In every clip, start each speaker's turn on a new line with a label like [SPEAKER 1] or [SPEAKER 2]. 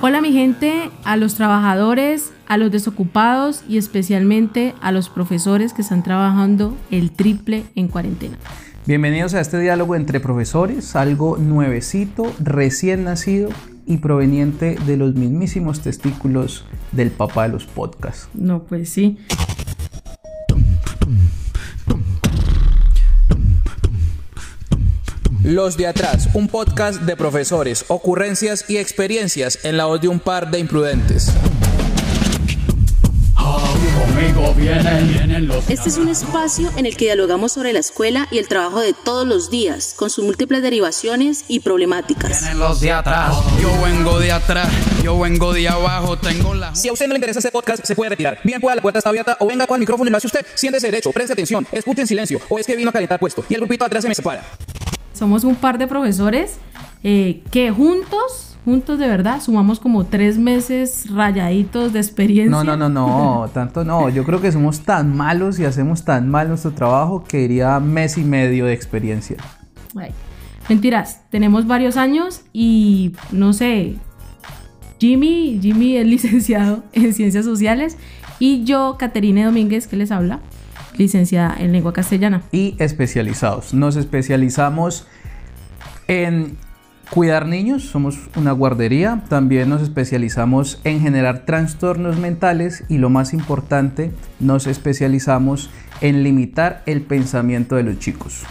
[SPEAKER 1] Hola mi gente, a los trabajadores, a los desocupados y especialmente a los profesores que están trabajando el triple en cuarentena.
[SPEAKER 2] Bienvenidos a este diálogo entre profesores, algo nuevecito, recién nacido y proveniente de los mismísimos testículos del papá de los podcasts.
[SPEAKER 1] No, pues sí.
[SPEAKER 3] Los de atrás, un podcast de profesores, ocurrencias y experiencias en la voz de un par de imprudentes.
[SPEAKER 4] Este es un espacio en el que dialogamos sobre la escuela y el trabajo de todos los días, con sus múltiples derivaciones y problemáticas.
[SPEAKER 3] los de atrás, yo vengo de atrás, yo vengo de abajo, tengo la... Si a usted no le interesa este podcast, se puede retirar. Bien pueda, la puerta está abierta, o venga con el micrófono y lo hace usted. Siéntese derecho, preste atención, escuche en silencio, o es que vino a calentar puesto, y el grupito atrás se me separa.
[SPEAKER 1] Somos un par de profesores eh, que juntos, juntos de verdad, sumamos como tres meses rayaditos de experiencia.
[SPEAKER 2] No, no, no, no, tanto no. Yo creo que somos tan malos y hacemos tan mal nuestro trabajo que iría mes y medio de experiencia.
[SPEAKER 1] Ay, mentiras, tenemos varios años y no sé, Jimmy, Jimmy es licenciado en Ciencias Sociales y yo, Caterine Domínguez, que les habla, licenciada en Lengua Castellana.
[SPEAKER 2] Y especializados. Nos especializamos en cuidar niños, somos una guardería. También nos especializamos en generar trastornos mentales y lo más importante, nos especializamos en limitar el pensamiento de los chicos.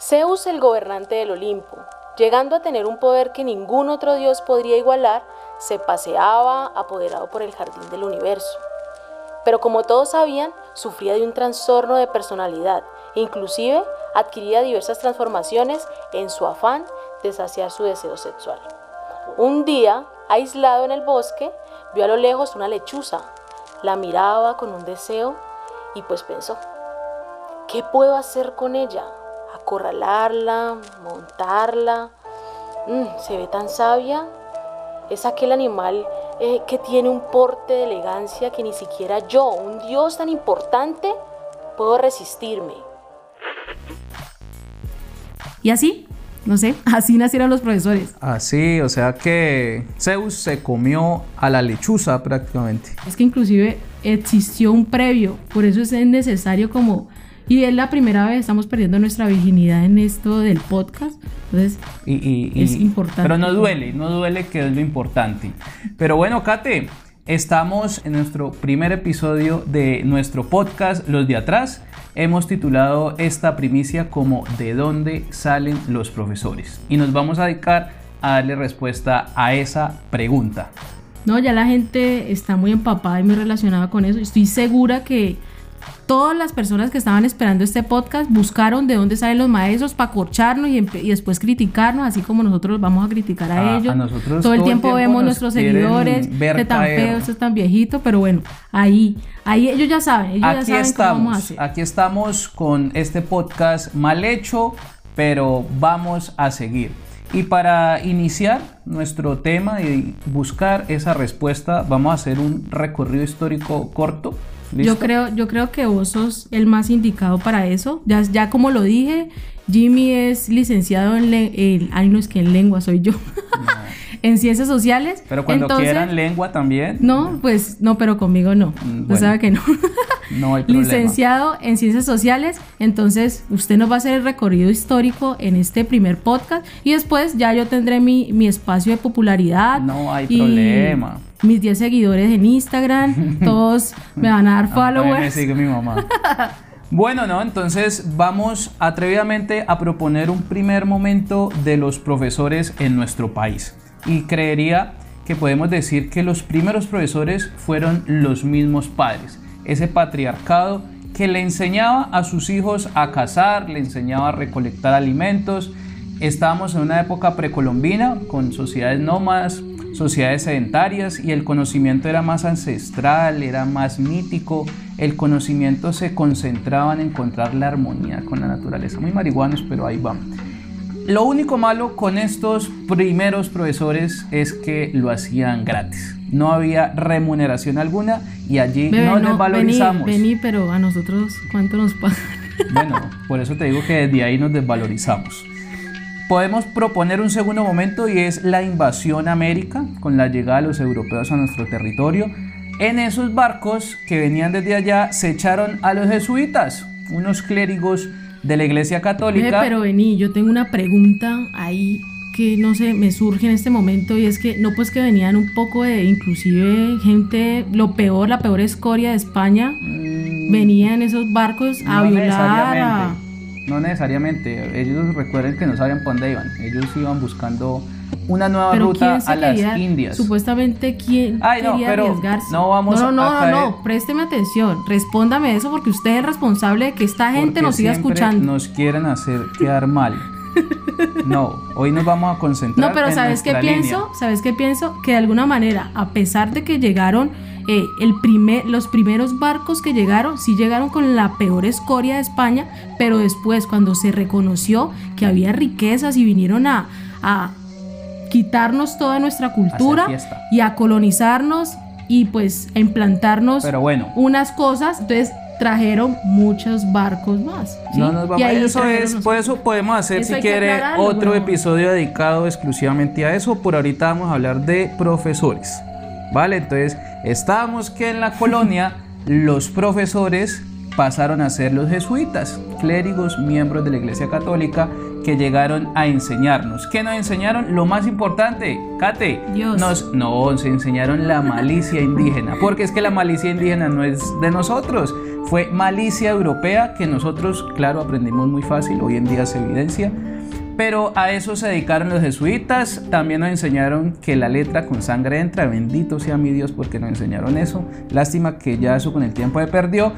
[SPEAKER 4] Zeus, el gobernante del Olimpo, llegando a tener un poder que ningún otro dios podría igualar, se paseaba apoderado por el jardín del universo. Pero como todos sabían, sufría de un trastorno de personalidad inclusive adquiría diversas transformaciones en su afán de saciar su deseo sexual. Un día, aislado en el bosque, vio a lo lejos una lechuza, la miraba con un deseo y pues pensó, ¿qué puedo hacer con ella? Acorralarla, montarla. Mm, se ve tan sabia. Es aquel animal eh, que tiene un porte de elegancia que ni siquiera yo, un dios tan importante, puedo resistirme.
[SPEAKER 1] Y así, no sé, así nacieron los profesores.
[SPEAKER 2] Así, o sea que Zeus se comió a la lechuza prácticamente.
[SPEAKER 1] Es que inclusive existió un previo, por eso es necesario como... Y es la primera vez estamos perdiendo nuestra virginidad en esto del podcast. Entonces,
[SPEAKER 2] Y, y- y-
[SPEAKER 1] Es importante.
[SPEAKER 2] Pero no duele, no duele que es lo importante. Pero bueno, Kate, estamos en nuestro primer episodio de nuestro podcast Los de Atrás. Hemos titulado esta primicia como ¿De dónde salen los profesores? Y nos vamos a dedicar a darle respuesta a esa pregunta.
[SPEAKER 1] no, ya la gente está muy empapada y muy relacionada con eso. Estoy segura que todas las personas que estaban esperando este podcast buscaron de dónde salen los maestros para corcharnos y, después criticarnos, así como nosotros vamos a criticar a,
[SPEAKER 2] A-
[SPEAKER 1] ellos.
[SPEAKER 2] a nosotros
[SPEAKER 1] todo el tiempo
[SPEAKER 2] tiempo
[SPEAKER 1] vemos nuestros seguidores, que tan feo, este es tan viejito, pero bueno, ahí, ahí ellos ya saben, ellos ya
[SPEAKER 2] Aquí
[SPEAKER 1] saben cómo vamos a
[SPEAKER 2] estamos,
[SPEAKER 1] hacer.
[SPEAKER 2] aquí estamos con este podcast mal hecho, pero vamos a seguir. Y para iniciar nuestro tema y buscar esa respuesta, vamos a hacer un recorrido histórico corto. ¿Listo?
[SPEAKER 1] Yo creo, yo creo que vos sos el más indicado para eso. Ya, ya como lo dije, Jimmy es licenciado en, le- en- ay no es que en lengua soy yo, en ciencias sociales.
[SPEAKER 2] Pero cuando
[SPEAKER 1] Entonces,
[SPEAKER 2] quieran lengua también,
[SPEAKER 1] No, pues no, pero conmigo no.
[SPEAKER 2] Mm,
[SPEAKER 1] No
[SPEAKER 2] bueno.
[SPEAKER 1] sabe que no.
[SPEAKER 2] No hay problema.
[SPEAKER 1] Licenciado en ciencias sociales, entonces usted nos va a hacer el recorrido histórico en este primer podcast y después ya yo tendré mi, mi espacio de popularidad.
[SPEAKER 2] No hay
[SPEAKER 1] y
[SPEAKER 2] problema.
[SPEAKER 1] Mis 10 seguidores en Instagram, todos me van a dar
[SPEAKER 2] también me
[SPEAKER 1] followers.
[SPEAKER 2] sigue mi mamá. Bueno, no, entonces vamos atrevidamente a proponer un primer momento de los profesores en nuestro país. Y creería que podemos decir que los primeros profesores fueron los mismos padres. Ese patriarcado que le enseñaba a sus hijos a cazar, le enseñaba a recolectar alimentos. Estábamos en una época precolombina con sociedades nómadas, sociedades sedentarias y el conocimiento era más ancestral, era más mítico, el conocimiento se concentraba en encontrar la armonía con la naturaleza. Muy marihuanos, pero ahí van. Lo único malo con estos primeros profesores es que lo hacían gratis. No había remuneración alguna y allí
[SPEAKER 1] Bebé,
[SPEAKER 2] no,
[SPEAKER 1] no,
[SPEAKER 2] les valorizamos.
[SPEAKER 1] Vení, vení, pero a nosotros, ¿cuánto nos pagan?
[SPEAKER 2] Bueno, por eso te digo que desde ahí nos desvalorizamos. podemos proponer un segundo momento y es la invasión a América con la llegada de los europeos a nuestro territorio. En esos barcos que venían desde allá se echaron a los jesuitas, unos clérigos de la Iglesia Católica.
[SPEAKER 1] pero vení, yo tengo una pregunta ahí que no sé, me surge en este momento y es que no pues que venían un poco de inclusive gente, lo peor, la peor escoria de España, mm, venían esos barcos a violar a...
[SPEAKER 2] No necesariamente, ellos recuerden que no sabían por dónde iban, ellos iban buscando una nueva ruta a las Indias.
[SPEAKER 1] Supuestamente, ¿quién quería arriesgarse?
[SPEAKER 2] No, vamos
[SPEAKER 1] no, no, no, no, présteme atención, respóndame eso porque usted es responsable de que esta gente nos siga escuchando.
[SPEAKER 2] Nos quieren hacer quedar mal. No, hoy nos vamos a concentrar.
[SPEAKER 1] No, pero ¿sabes qué pienso? ¿Sabes qué pienso? Que de alguna manera, a pesar de que llegaron eh, el primer, los primeros barcos que llegaron, sí llegaron con la peor escoria de España, pero después cuando se reconoció que había riquezas y vinieron a, a quitarnos toda nuestra cultura y a colonizarnos y pues a implantarnos
[SPEAKER 2] pero bueno.
[SPEAKER 1] unas cosas, entonces trajeron muchos barcos más.
[SPEAKER 2] No nos vamos, eso es, por eso podemos hacer si quiere otro episodio dedicado exclusivamente a eso. Por ahorita vamos a hablar de profesores. ¿Vale? Entonces, estábamos que en la colonia los profesores pasaron a ser los jesuitas, clérigos, miembros de la Iglesia Católica que llegaron a enseñarnos. ¿Qué nos enseñaron? Lo más importante, Kate,
[SPEAKER 1] Dios.
[SPEAKER 2] nos no, se enseñaron la malicia indígena, porque es que la malicia indígena no es de nosotros, fue malicia europea que nosotros, claro, aprendimos muy fácil, hoy en día se evidencia. Pero a eso se dedicaron los jesuitas, también nos enseñaron que la letra con sangre entra, bendito sea mi Dios porque nos enseñaron eso, lástima que ya eso con el tiempo se perdió,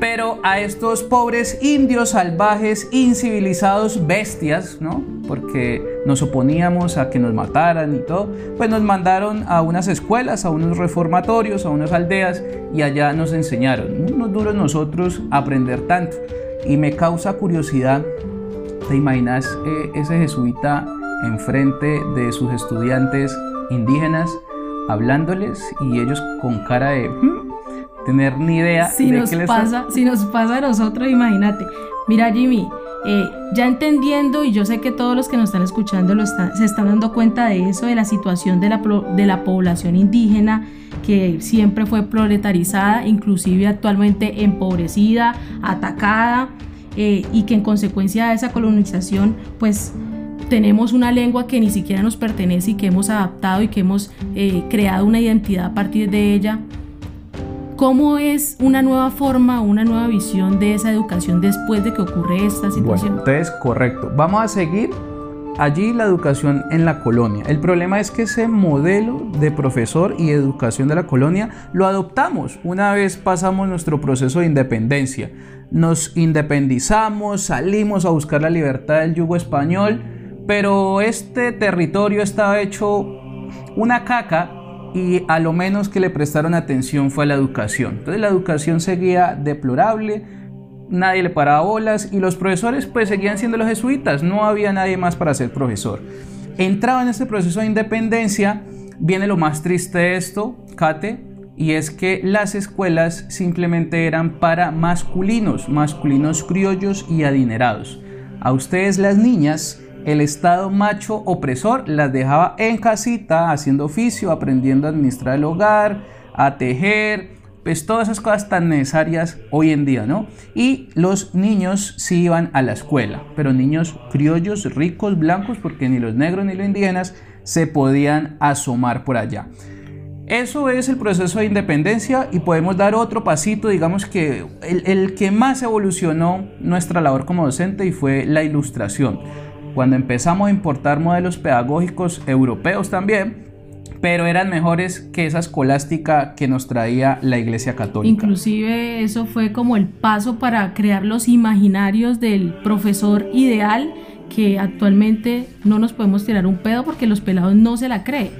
[SPEAKER 2] pero a estos pobres indios salvajes, incivilizados, bestias, ¿no? Porque nos oponíamos a que nos mataran y todo, pues nos mandaron a unas escuelas, a unos reformatorios, a unas aldeas y allá nos enseñaron. Unos duros nosotros aprender tanto. Y me causa curiosidad, ¿te imaginas eh, ese jesuita enfrente de sus estudiantes indígenas hablándoles y ellos con cara de... Hmm, tener ni idea
[SPEAKER 1] si nos pasa si nos pasa a nosotros imagínate. Mira Jimmy eh, ya entendiendo y yo sé que todos los que nos están escuchando lo se están dando cuenta de eso de la situación de la, de la población indígena que siempre fue proletarizada inclusive actualmente empobrecida atacada eh, y que en consecuencia de esa colonización pues tenemos una lengua que ni siquiera nos pertenece y que hemos adaptado y que hemos eh, creado una identidad a partir de ella ¿Cómo es una nueva forma, una nueva visión de esa educación después de que ocurre esta situación?
[SPEAKER 2] Bueno, entonces, correcto. Vamos a seguir allí la educación en la colonia. El problema es que ese modelo de profesor y educación de la colonia lo adoptamos una vez pasamos nuestro proceso de independencia. Nos independizamos, salimos a buscar la libertad del yugo español, pero este territorio estaba hecho una caca y a lo menos que le prestaron atención fue a la educación. Entonces la educación seguía deplorable, nadie le paraba bolas y los profesores pues seguían siendo los jesuitas, no había nadie más para ser profesor. Entraba en este proceso de independencia, viene lo más triste de esto, Kate, y es que las escuelas simplemente eran para masculinos, masculinos criollos y adinerados. A ustedes las niñas el Estado macho opresor las dejaba en casita haciendo oficio, aprendiendo a administrar el hogar, a tejer, pues todas esas cosas tan necesarias hoy en día, ¿no? Y los niños sí iban a la escuela, pero niños criollos, ricos, blancos, porque ni los negros ni los indígenas se podían asomar por allá. Eso es el proceso de independencia y podemos dar otro pasito, digamos que el, que más evolucionó nuestra labor como docente y fue la ilustración cuando empezamos a importar modelos pedagógicos europeos también, pero eran mejores que esa escolástica que nos traía la Iglesia Católica.
[SPEAKER 1] Inclusive eso fue como el paso para crear los imaginarios del profesor ideal que actualmente no nos podemos tirar un pedo porque los pelados no se la creen.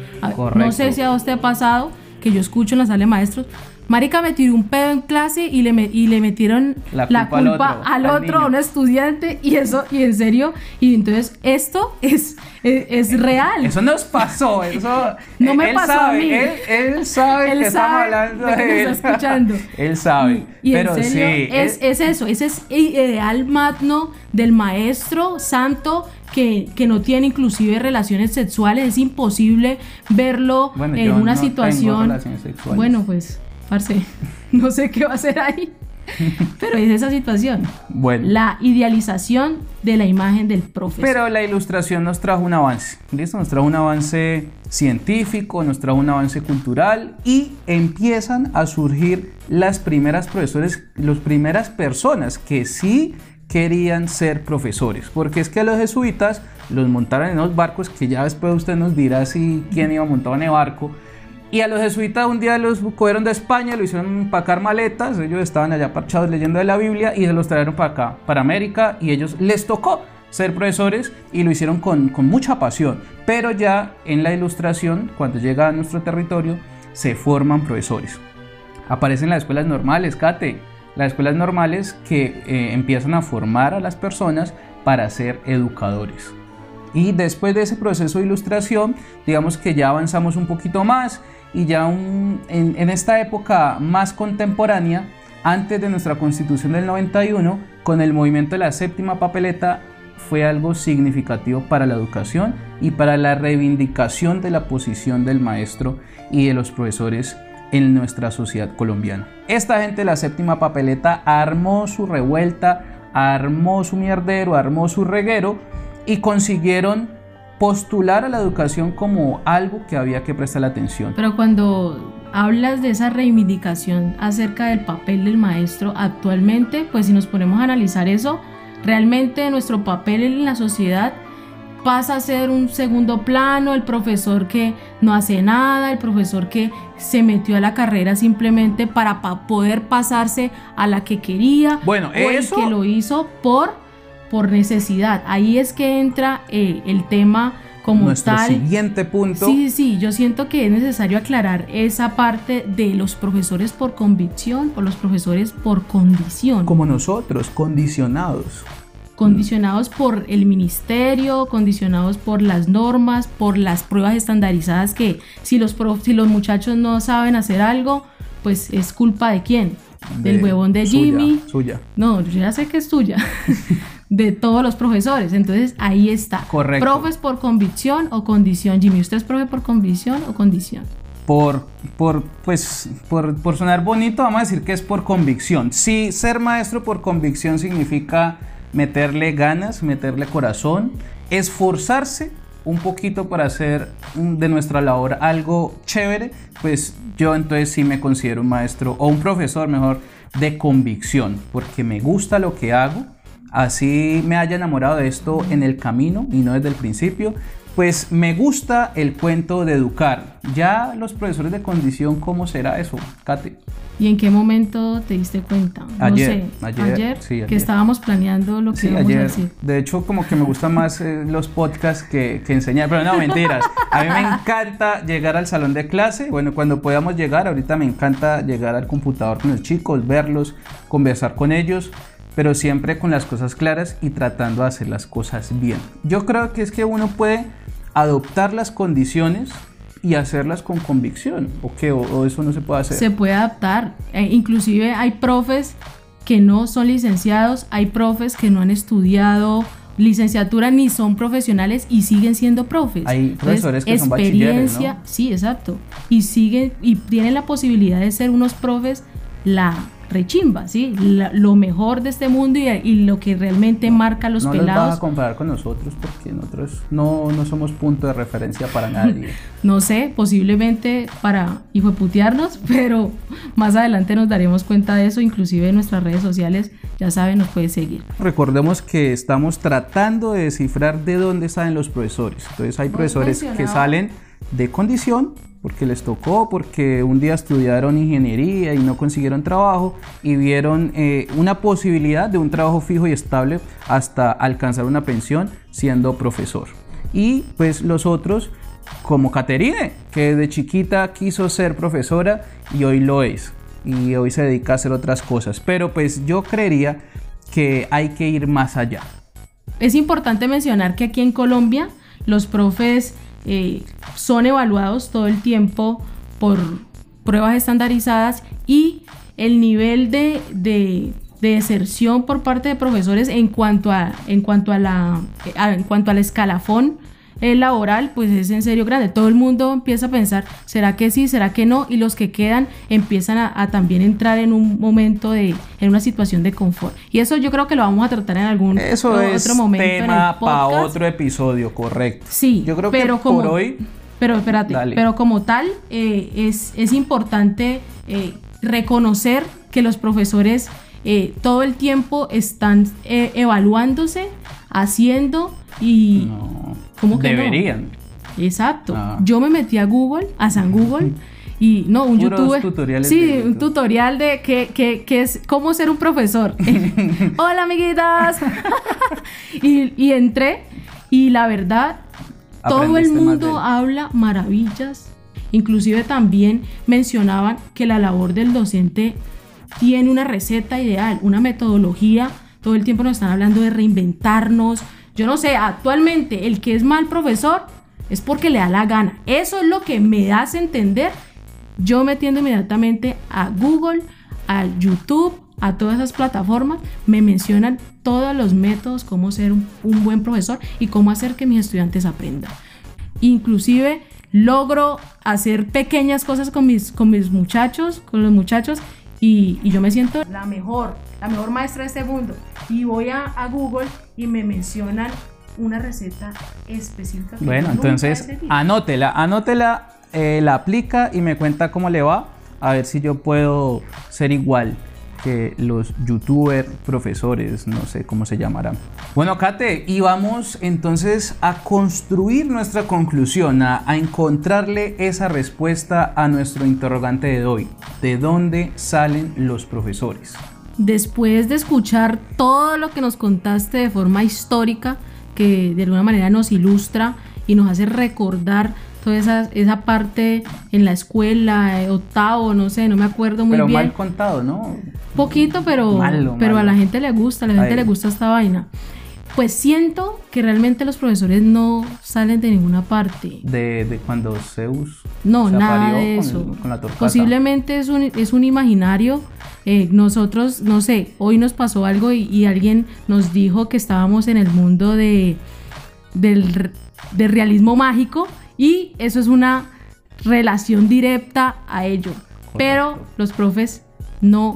[SPEAKER 1] No sé si a usted ha pasado que yo escucho en la sala de maestros, Marica me tiró un pedo en clase y le, y le metieron la culpa, al otro, a un estudiante, y eso, y en serio, y entonces esto es, es, real.
[SPEAKER 2] Eso nos pasó, eso.
[SPEAKER 1] no me pasó a mí.
[SPEAKER 2] Él, sabe que estamos hablando de,
[SPEAKER 1] él. Está escuchando.
[SPEAKER 2] él sabe.
[SPEAKER 1] Y, pero en serio, sí. Es, es, eso, ese es ideal magno del maestro santo que, que no tiene inclusive relaciones sexuales, es imposible verlo
[SPEAKER 2] Bueno,
[SPEAKER 1] en una
[SPEAKER 2] no
[SPEAKER 1] situación. Bueno, pues, parce, no sé qué va a hacer ahí. Pero es esa situación.
[SPEAKER 2] Bueno.
[SPEAKER 1] La idealización de la imagen del profesor.
[SPEAKER 2] Pero la ilustración nos trajo un avance, ¿listo? Nos trajo un avance científico, nos trajo un avance cultural y empiezan a surgir las primeras profesores, las primeras personas que sí querían ser profesores, porque es que los jesuitas los montaron en los barcos, que ya después usted nos dirá si quién iba montado en el barco, y a los jesuitas un día los cogieron de España, lo hicieron empacar maletas, ellos estaban allá parchados leyendo de la Biblia y se los trajeron para acá, para América, y ellos les tocó ser profesores y lo hicieron con, con mucha pasión. Pero ya en la ilustración, cuando llega a nuestro territorio, se forman profesores. Aparecen las escuelas normales, Kate, las escuelas normales que eh, empiezan a formar a las personas para ser educadores. Y después de ese proceso de ilustración, digamos que ya avanzamos un poquito más y ya en, en esta época más contemporánea, antes de nuestra constitución del 91, con el movimiento de la séptima papeleta, fue algo significativo para la educación y para la reivindicación de la posición del maestro y de los profesores en nuestra sociedad colombiana. Esta gente de la séptima papeleta armó su revuelta, armó su mierdero, armó su reguero y consiguieron postular a la educación como algo que había que prestar atención.
[SPEAKER 1] Pero cuando hablas de esa reivindicación acerca del papel del maestro actualmente, pues si nos ponemos a analizar eso, realmente nuestro papel en la sociedad pasa a ser un segundo plano, el profesor que no hace nada, el profesor que se metió a la carrera simplemente para pa- poder pasarse a la que quería,
[SPEAKER 2] Bueno,
[SPEAKER 1] o
[SPEAKER 2] eso-
[SPEAKER 1] el que lo hizo por, por necesidad. Ahí es que entra eh, el tema como
[SPEAKER 2] Nuestro
[SPEAKER 1] tal.
[SPEAKER 2] siguiente punto.
[SPEAKER 1] Sí, sí, sí, yo siento que es necesario aclarar esa parte de los profesores por convicción o los profesores por condición.
[SPEAKER 2] Como nosotros, condicionados.
[SPEAKER 1] Condicionados por el ministerio, condicionados por las normas, por las pruebas estandarizadas que si los, prof- si los muchachos no saben hacer algo, pues es culpa de quién? Del
[SPEAKER 2] De-
[SPEAKER 1] huevón de
[SPEAKER 2] suya,
[SPEAKER 1] Jimmy.
[SPEAKER 2] Suya.
[SPEAKER 1] No, yo ya sé que es tuya. de todos los profesores. Entonces ahí está.
[SPEAKER 2] Correcto.
[SPEAKER 1] Profes por convicción o condición. Jimmy, ¿usted es profe por convicción o condición?
[SPEAKER 2] Por, por, pues, por, por sonar bonito, vamos a decir que es por convicción. Si ser maestro por convicción significa meterle ganas, meterle corazón, esforzarse un poquito para hacer de nuestra labor algo chévere, pues yo entonces sí me considero un maestro o un profesor mejor de convicción, porque me gusta lo que hago, así me haya enamorado de esto en el camino y no desde el principio, pues me gusta el cuento de educar. Ya los profesores de condición, ¿cómo será eso, Kate?
[SPEAKER 1] ¿Y en qué momento te diste cuenta? No
[SPEAKER 2] Ayer,
[SPEAKER 1] sé,
[SPEAKER 2] ayer, sí, ayer.
[SPEAKER 1] que estábamos planeando lo que
[SPEAKER 2] Sí,
[SPEAKER 1] íbamos a
[SPEAKER 2] ayer.
[SPEAKER 1] decir.
[SPEAKER 2] De hecho, como que me gustan más eh, los podcasts que, que enseñar. Pero no, mentiras. A mí me encanta llegar al salón de clase. Bueno, cuando podamos llegar, ahorita me encanta llegar al computador con los chicos, verlos, conversar con ellos. Pero siempre con las cosas claras y tratando de hacer las cosas bien. Yo creo que es que uno puede adoptar las condiciones y hacerlas con convicción. ¿O qué? ¿O, o eso no se puede hacer?
[SPEAKER 1] Se puede adaptar. Eh, inclusive hay profes que no son licenciados, hay profes que no han estudiado licenciatura ni son profesionales y siguen siendo profes.
[SPEAKER 2] Hay profesores que son
[SPEAKER 1] experiencia,
[SPEAKER 2] bachilleres, ¿no?
[SPEAKER 1] sí, exacto. Y siguen y tienen la posibilidad de ser unos profes la rechimba, ¿sí? La- lo mejor de este mundo y, y lo que realmente marca a los
[SPEAKER 2] no los vas
[SPEAKER 1] pelados.
[SPEAKER 2] a comparar con nosotros porque nosotros no, no somos punto de referencia para nadie.
[SPEAKER 1] No sé, posiblemente para hijo de putearnos, pero más adelante nos daremos cuenta de eso, inclusive en nuestras redes sociales, ya saben, nos puede seguir.
[SPEAKER 2] Recordemos que estamos tratando de descifrar de dónde salen los profesores. Entonces hay profesores que salen de condición porque les tocó, porque un día estudiaron ingeniería y no consiguieron trabajo y vieron eh, una posibilidad de un trabajo fijo y estable hasta alcanzar una pensión siendo profesor. Y pues los otros, como Caterine, que de chiquita quiso ser profesora y hoy lo es. Y hoy se dedica a hacer otras cosas. Pero pues yo creería que hay que ir más allá.
[SPEAKER 1] Es importante mencionar que aquí en Colombia los profes eh, son evaluados todo el tiempo por pruebas estandarizadas y el nivel de, de de deserción por parte de profesores en cuanto a, en cuanto a la, a- en cuanto al escalafón eh, laboral, pues es en serio grande. Todo el mundo empieza a pensar, ¿será que sí? ¿Será que no? Y los que quedan empiezan a, a también entrar en un momento de, en una situación de confort. Y eso yo creo que lo vamos a tratar en algún
[SPEAKER 2] Eso
[SPEAKER 1] otro,
[SPEAKER 2] es
[SPEAKER 1] momento.
[SPEAKER 2] tema para otro episodio, correcto.
[SPEAKER 1] Sí,
[SPEAKER 2] Yo creo
[SPEAKER 1] pero
[SPEAKER 2] que
[SPEAKER 1] como,
[SPEAKER 2] por hoy
[SPEAKER 1] Pero espérate,
[SPEAKER 2] Dale.
[SPEAKER 1] pero como tal, eh, es, es importante eh, reconocer que los profesores eh, todo el tiempo están eh, evaluándose, haciendo y...
[SPEAKER 2] no,
[SPEAKER 1] ¿Cómo que no?
[SPEAKER 2] deberían.
[SPEAKER 1] Exacto.
[SPEAKER 2] Ah.
[SPEAKER 1] Yo me metí a Google, a San Google. Y no, un
[SPEAKER 2] Puros
[SPEAKER 1] youtuber.
[SPEAKER 2] tutoriales
[SPEAKER 1] sí,
[SPEAKER 2] de
[SPEAKER 1] un
[SPEAKER 2] YouTube.
[SPEAKER 1] tutorial de que, que, que es cómo ser un profesor. Hola, amiguitas. y, y entré y la verdad, todo el mundo habla maravillas. Inclusive también mencionaban que la labor del docente tiene una receta ideal, una metodología. Todo el tiempo nos están hablando de reinventarnos. Yo no sé, actualmente el que es mal profesor es porque le da la gana. Eso es lo que me hace entender. Yo metiendo inmediatamente a Google, a YouTube, a todas esas plataformas, me mencionan todos los métodos, cómo ser un, un buen profesor y cómo hacer que mis estudiantes aprendan. Inclusive logro hacer pequeñas cosas con mis, con mis muchachos, con los muchachos, y, y yo me siento la mejor, la mejor maestra de este mundo. Y voy a, a Google y me mencionan una receta específica. que
[SPEAKER 2] Bueno, entonces anótela, anótela, eh, la aplica y me cuenta cómo le va. A ver si yo puedo ser igual que los youtubers, profesores, no sé cómo se llamarán. Bueno, Kate, y vamos entonces a construir nuestra conclusión, a, a encontrarle esa respuesta a nuestro interrogante de hoy. ¿De dónde salen los profesores?
[SPEAKER 1] Después de escuchar todo lo que nos contaste de forma histórica, que de alguna manera nos ilustra y nos hace recordar toda esa, esa parte en la escuela, eh, octavo, no sé, no me acuerdo muy
[SPEAKER 2] Pero
[SPEAKER 1] bien.
[SPEAKER 2] mal contado, ¿no?
[SPEAKER 1] Poquito, pero,
[SPEAKER 2] Malo,
[SPEAKER 1] pero a la gente le gusta, a la gente le gusta esta vaina. Pues siento que realmente los profesores no salen de ninguna parte.
[SPEAKER 2] De, de cuando Zeus
[SPEAKER 1] No,
[SPEAKER 2] se
[SPEAKER 1] nada de
[SPEAKER 2] con-
[SPEAKER 1] eso.
[SPEAKER 2] con la.
[SPEAKER 1] Posiblemente es un, es un imaginario. Eh, nosotros, no sé, hoy nos pasó algo y, y alguien nos dijo que estábamos en el mundo de, del, del realismo mágico y eso es una relación directa a ello. Pero los profes no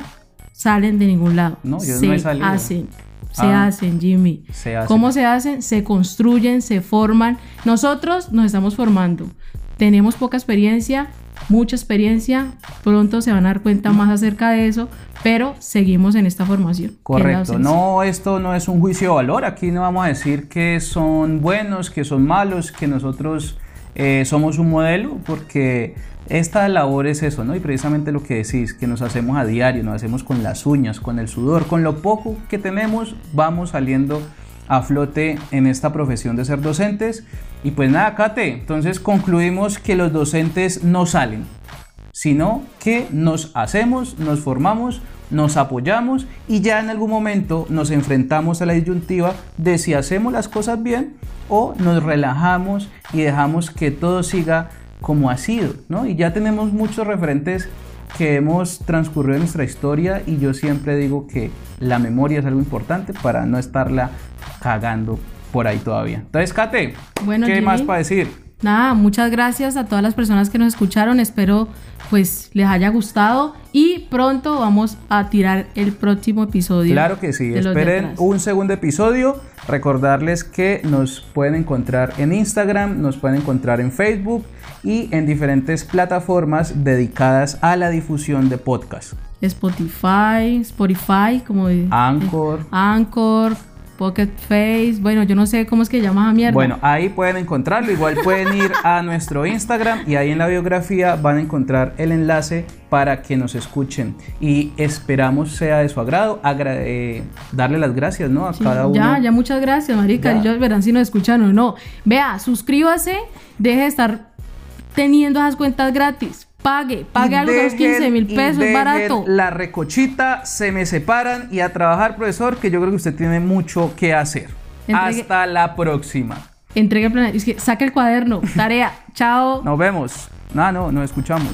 [SPEAKER 1] salen de ningún lado.
[SPEAKER 2] No, yo
[SPEAKER 1] se
[SPEAKER 2] no he salido.
[SPEAKER 1] hacen. Se
[SPEAKER 2] Ah.
[SPEAKER 1] hacen, Jimmy.
[SPEAKER 2] Se hacen.
[SPEAKER 1] ¿Cómo se hacen? Se construyen, se forman. Nosotros nos estamos formando. Tenemos poca experiencia, mucha experiencia. Pronto se van a dar cuenta más acerca de eso, pero seguimos en esta formación.
[SPEAKER 2] Correcto, no, esto no es un juicio de valor, aquí no vamos a decir que son buenos, que son malos, que nosotros eh, somos un modelo, porque esta labor es eso, ¿no? Y precisamente lo que decís, que nos hacemos a diario, nos hacemos con las uñas, con el sudor, con lo poco que tenemos, vamos saliendo a flote en esta profesión de ser docentes. Y pues nada, Kate, entonces concluimos que los docentes no salen, sino que nos hacemos, nos formamos, nos apoyamos y ya en algún momento nos enfrentamos a la disyuntiva de si hacemos las cosas bien o nos relajamos y dejamos que todo siga como ha sido, ¿no? Y ya tenemos muchos referentes que hemos transcurrido en nuestra historia y yo siempre digo que la memoria es algo importante para no estarla cagando por ahí todavía. Entonces, Kate,
[SPEAKER 1] Bueno,
[SPEAKER 2] ¿qué
[SPEAKER 1] Jimmy.
[SPEAKER 2] más para decir?
[SPEAKER 1] Nada, muchas gracias a todas las personas que nos escucharon. Espero pues les haya gustado y pronto vamos a tirar el próximo episodio.
[SPEAKER 2] Claro que sí, esperen un segundo episodio. Recordarles que nos pueden encontrar en Instagram, nos pueden encontrar en Facebook y en diferentes plataformas dedicadas a la difusión de podcast.
[SPEAKER 1] Spotify, Spotify, como
[SPEAKER 2] Anchor.
[SPEAKER 1] eh, Anchor, Pocket Face, bueno, yo no sé cómo es que llamas a mierda.
[SPEAKER 2] Bueno, ahí pueden encontrarlo. Igual pueden ir a nuestro Instagram y ahí en la biografía van a encontrar el enlace para que nos escuchen. Y esperamos sea de su agrado. Agra- eh, darle las gracias ¿no? a
[SPEAKER 1] Sí,
[SPEAKER 2] cada uno.
[SPEAKER 1] Ya, ya, muchas gracias, marica.
[SPEAKER 2] Ya.
[SPEAKER 1] Ellos verán si nos escuchan o no. Vea, suscríbase, deje de estar teniendo esas cuentas gratis. Pague, pague algo de los
[SPEAKER 2] dejen-
[SPEAKER 1] 15 mil pesos, es barato.
[SPEAKER 2] La recochita, se me separan y a trabajar, profesor, que yo creo que usted tiene mucho que hacer.
[SPEAKER 1] Entregue-
[SPEAKER 2] Hasta la próxima.
[SPEAKER 1] Entregue el plan. Es que saque el cuaderno. Tarea. Chao.
[SPEAKER 2] Nos vemos. No, no, nos escuchamos.